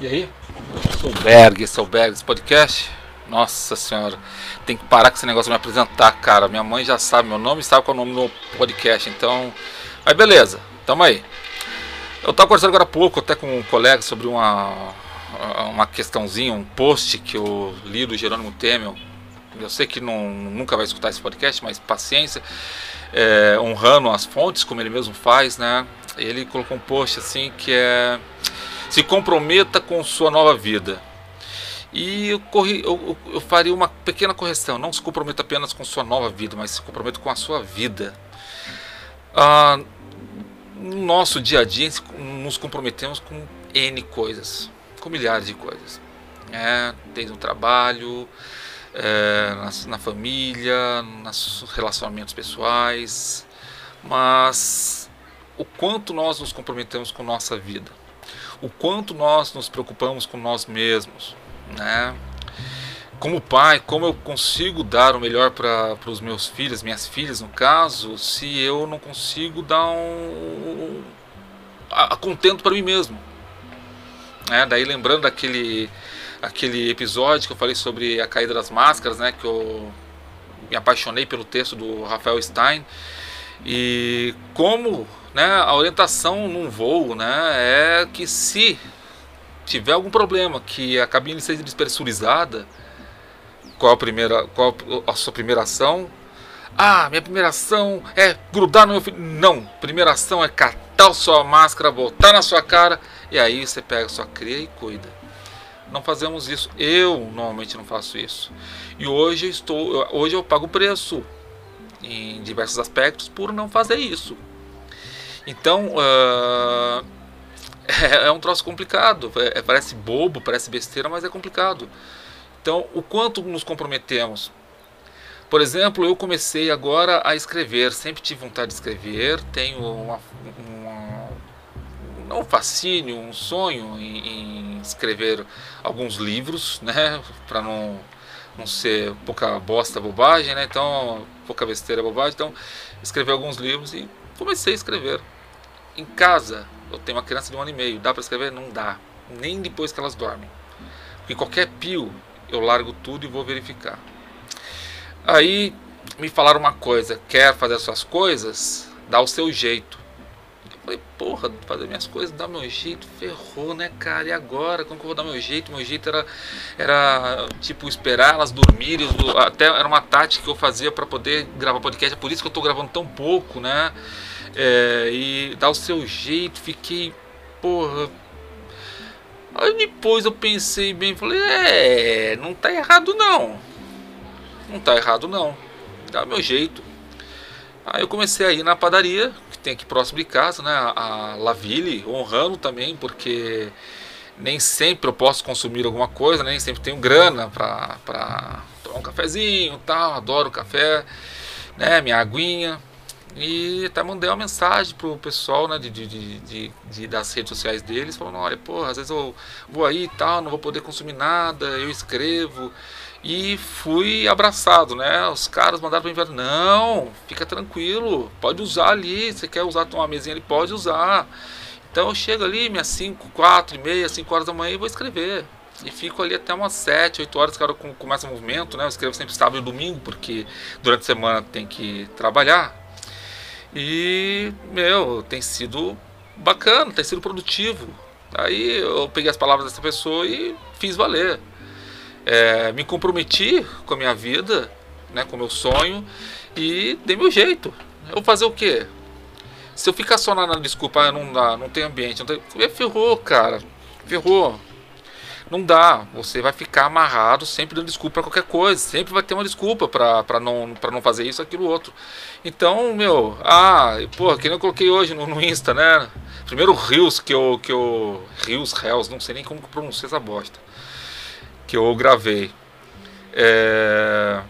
E aí? Sou o Berg, sou o Berg desse podcast. Nossa senhora, tem que parar com esse negócio de me apresentar, cara. Minha mãe já sabe meu nome sabe qual é o nome do podcast, então. Mas beleza, tamo aí. Eu tava conversando agora há pouco até com um colega sobre uma, uma questãozinha, um post que eu li do Jerônimo Temel. Eu sei que não, nunca vai escutar esse podcast, mas paciência. É, honrando as fontes, como ele mesmo faz, né? Ele colocou um post assim que é se comprometa com sua nova vida. E eu, corri, eu, eu, faria uma pequena correção. Não se comprometa apenas com sua nova vida, mas se comprometa com a sua vida. Ah, no nosso dia a dia, nos comprometemos com N coisas, com milhares de coisas. É, desde o trabalho, é, na, na família, nos relacionamentos pessoais. Mas o quanto nós nos comprometemos com nossa vida, o quanto nós nos preocupamos com nós mesmos, né? Como pai, como eu consigo dar o melhor para os meus filhos, minhas filhas no caso, se eu não consigo dar um, a, a contento para mim mesmo? É, daí lembrando daquele aquele episódio que eu falei sobre a caída das máscaras, né, que eu me apaixonei pelo texto do Rafael Stein e como né, a orientação num voo né, é que se tiver algum problema, que a cabine seja despressurizada, qual a primeira, qual a sua primeira ação? Ah, minha primeira ação é grudar no meu filho. Não, primeira ação é catar sua máscara, botar na sua cara e aí você pega sua cria e cuida. Não fazemos isso. Eu normalmente não faço isso. E hoje eu estou, hoje eu pago preço em diversos aspectos por não fazer isso. Então, uh, é, é, um troço complicado. É, é, parece bobo, parece besteira, mas é complicado. Então, o quanto nos comprometemos? Por exemplo, eu comecei agora a escrever. Sempre tive vontade de escrever. Tenho uma, uma não um fascínio, um sonho em, em escrever alguns livros, né? Para não não ser pouca bosta, bobagem, né? Então, pouca besteira, bobagem. Então, escrevi alguns livros e comecei a escrever. Em casa, eu tenho uma criança de um ano e meio. Dá para escrever? Não dá. Nem depois que elas dormem. Porque qualquer pio, eu largo tudo e vou verificar. Aí me falaram uma coisa: quer fazer suas coisas? Dá o seu jeito. Falei, porra, fazer minhas coisas, dá meu jeito, ferrou, né, cara? E agora? Como que eu vou dar meu jeito? Meu jeito era, era tipo, esperar elas dormirem. Até era uma tática que eu fazia para poder gravar podcast. É por isso que eu tô gravando tão pouco, né? É, e dá o seu jeito, fiquei, porra. Aí depois eu pensei bem, falei, é, não tá errado não. Não tá errado não. Dá meu jeito. Aí eu comecei a ir na padaria, tem aqui próximo de casa, né, a Laville, honrando também, porque nem sempre eu posso consumir alguma coisa, nem sempre tenho grana pra tomar um cafezinho tal, adoro café, né, minha aguinha. E até mandei uma mensagem pro pessoal né, de, de, de, de, das redes sociais deles, falando, olha, porra, às vezes eu vou aí e tal, não vou poder consumir nada, eu escrevo. E fui abraçado, né? Os caras mandaram para mim, não, fica tranquilo, pode usar ali, você quer usar uma mesinha ali, pode usar. Então eu chego ali, minhas 5, 4 e meia, 5 horas da manhã e vou escrever. E fico ali até umas 7, 8 horas, que começa o movimento, né? Eu escrevo sempre sábado e domingo, porque durante a semana tem que trabalhar. E, meu, tem sido bacana, tem sido produtivo. Aí eu peguei as palavras dessa pessoa e fiz valer. É, me comprometi com a minha vida, né, com o meu sonho e dei meu jeito. Eu vou fazer o quê? Se eu ficar só na, na desculpa, ah, não dá, não tem ambiente, não tem... ferrou, cara. Ferrou. Não dá. Você vai ficar amarrado sempre dando desculpa para qualquer coisa. Sempre vai ter uma desculpa para não, pra não fazer isso, aquilo, outro. Então, meu, ah, porra, que nem eu coloquei hoje no, no Insta, né? Primeiro Rios que eu. Que eu Rios, Hells, não sei nem como pronunciar essa bosta. Que eu gravei. É.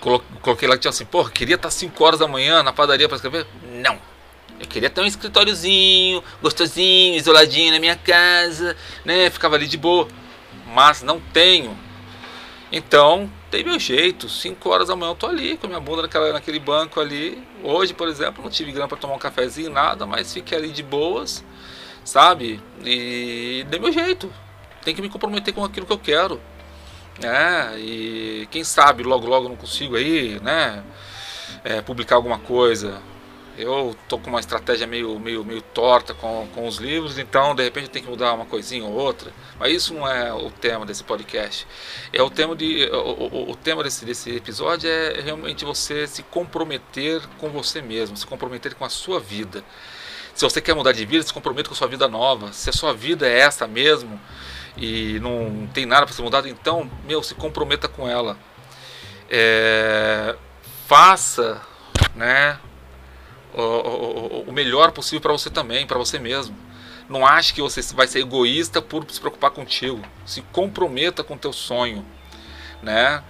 Coloquei lá que tinha assim, porra, queria estar 5 horas da manhã na padaria para escrever? Não. Eu queria ter um escritóriozinho, gostosinho, isoladinho na minha casa, né? Ficava ali de boa. Mas não tenho. Então, tem meu jeito. 5 horas da manhã eu tô ali com minha bunda naquela, naquele banco ali. Hoje, por exemplo, não tive grana para tomar um cafezinho, nada, mas fiquei ali de boas. sabe? E dê meu jeito. Tem que me comprometer com aquilo que eu quero. É, e quem sabe logo logo não consigo aí, né? É, publicar alguma coisa. Eu tô com uma estratégia meio, meio, meio torta com, com os livros, então de repente tenho que mudar uma coisinha ou outra. Mas isso não é o tema desse podcast. É o tema de o, o, o tema desse, desse episódio é realmente você se comprometer com você mesmo, se comprometer com a sua vida. Se você quer mudar de vida, se comprometa com a sua vida nova. Se a sua vida é essa mesmo e não tem nada para ser mudado, então, meu, se comprometa com ela. É, faça, né, o, o, o melhor possível para você também, para você mesmo. Não ache que você vai ser egoísta por se preocupar contigo. Se comprometa com o teu sonho, né?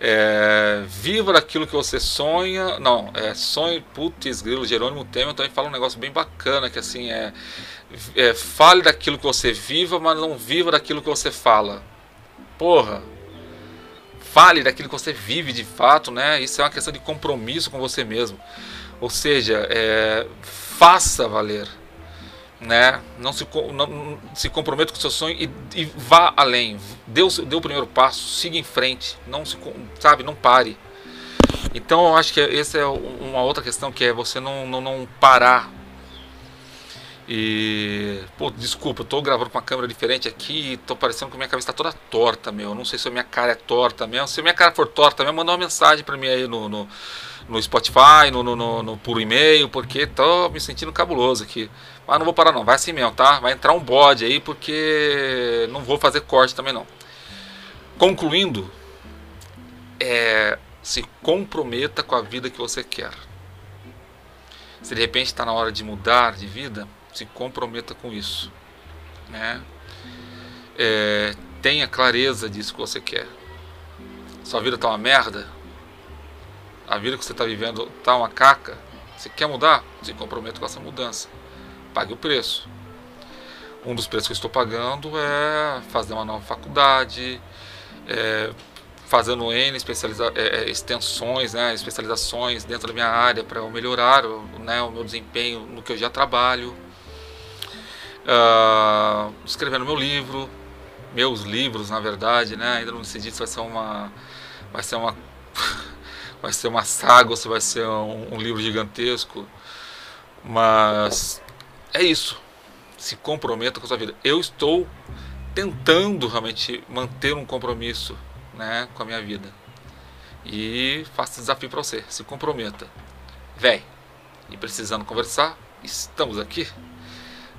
É, viva daquilo que você sonha. Não, é sonho. Putz, grilo, Jerônimo Temer também fala um negócio bem bacana: que assim é, é. Fale daquilo que você viva, mas não viva daquilo que você fala. Porra. Fale daquilo que você vive de fato, né? Isso é uma questão de compromisso com você mesmo. Ou seja, é, faça valer né? Não se, não, se comprometa com o seu sonho e, e vá além. Dê o, dê o primeiro passo, siga em frente, não se, sabe, não pare. Então eu acho que essa é uma outra questão que é você não, não, não parar. E pô, desculpa, eu tô gravando com uma câmera diferente aqui, tô parecendo que minha cabeça tá toda torta, meu. Não sei se a minha cara é torta mesmo. Se a minha cara for torta mesmo, manda uma mensagem para mim aí no, no, no Spotify, no, no, no, por e-mail, porque tô me sentindo cabuloso aqui. Mas não vou parar não, vai assim mesmo, tá? Vai entrar um bode aí porque não vou fazer corte também não. Concluindo, é, se comprometa com a vida que você quer. Se de repente está na hora de mudar de vida, se comprometa com isso. Né? É, tenha clareza disso que você quer. Sua vida está uma merda, a vida que você está vivendo está uma caca, você quer mudar? Se comprometa com essa mudança pague o preço. Um dos preços que eu estou pagando é fazer uma nova faculdade, é, fazendo N especializa é, é, extensões, né, especializações dentro da minha área para eu melhorar né, o meu desempenho no que eu já trabalho. Uh, escrevendo meu livro, meus livros na verdade, né, ainda não decidi se vai ser uma vai ser uma vai ser uma saga ou se vai ser um, um livro gigantesco, mas é isso. Se comprometa com a sua vida. Eu estou tentando realmente manter um compromisso né, com a minha vida. E faço desafio para você. Se comprometa. Véi, e precisando conversar, estamos aqui.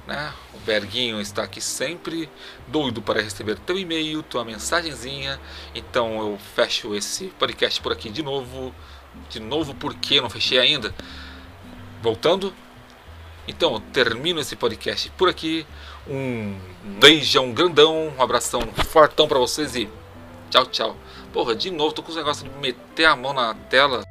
Né? O Berguinho está aqui sempre doido para receber teu e-mail, tua mensagenzinha. Então eu fecho esse podcast por aqui de novo. De novo, porque não fechei ainda. Voltando, então, eu termino esse podcast por aqui. Um beijão grandão, um abração fortão para vocês e tchau, tchau. Porra, de novo, tô com os negócios de meter a mão na tela.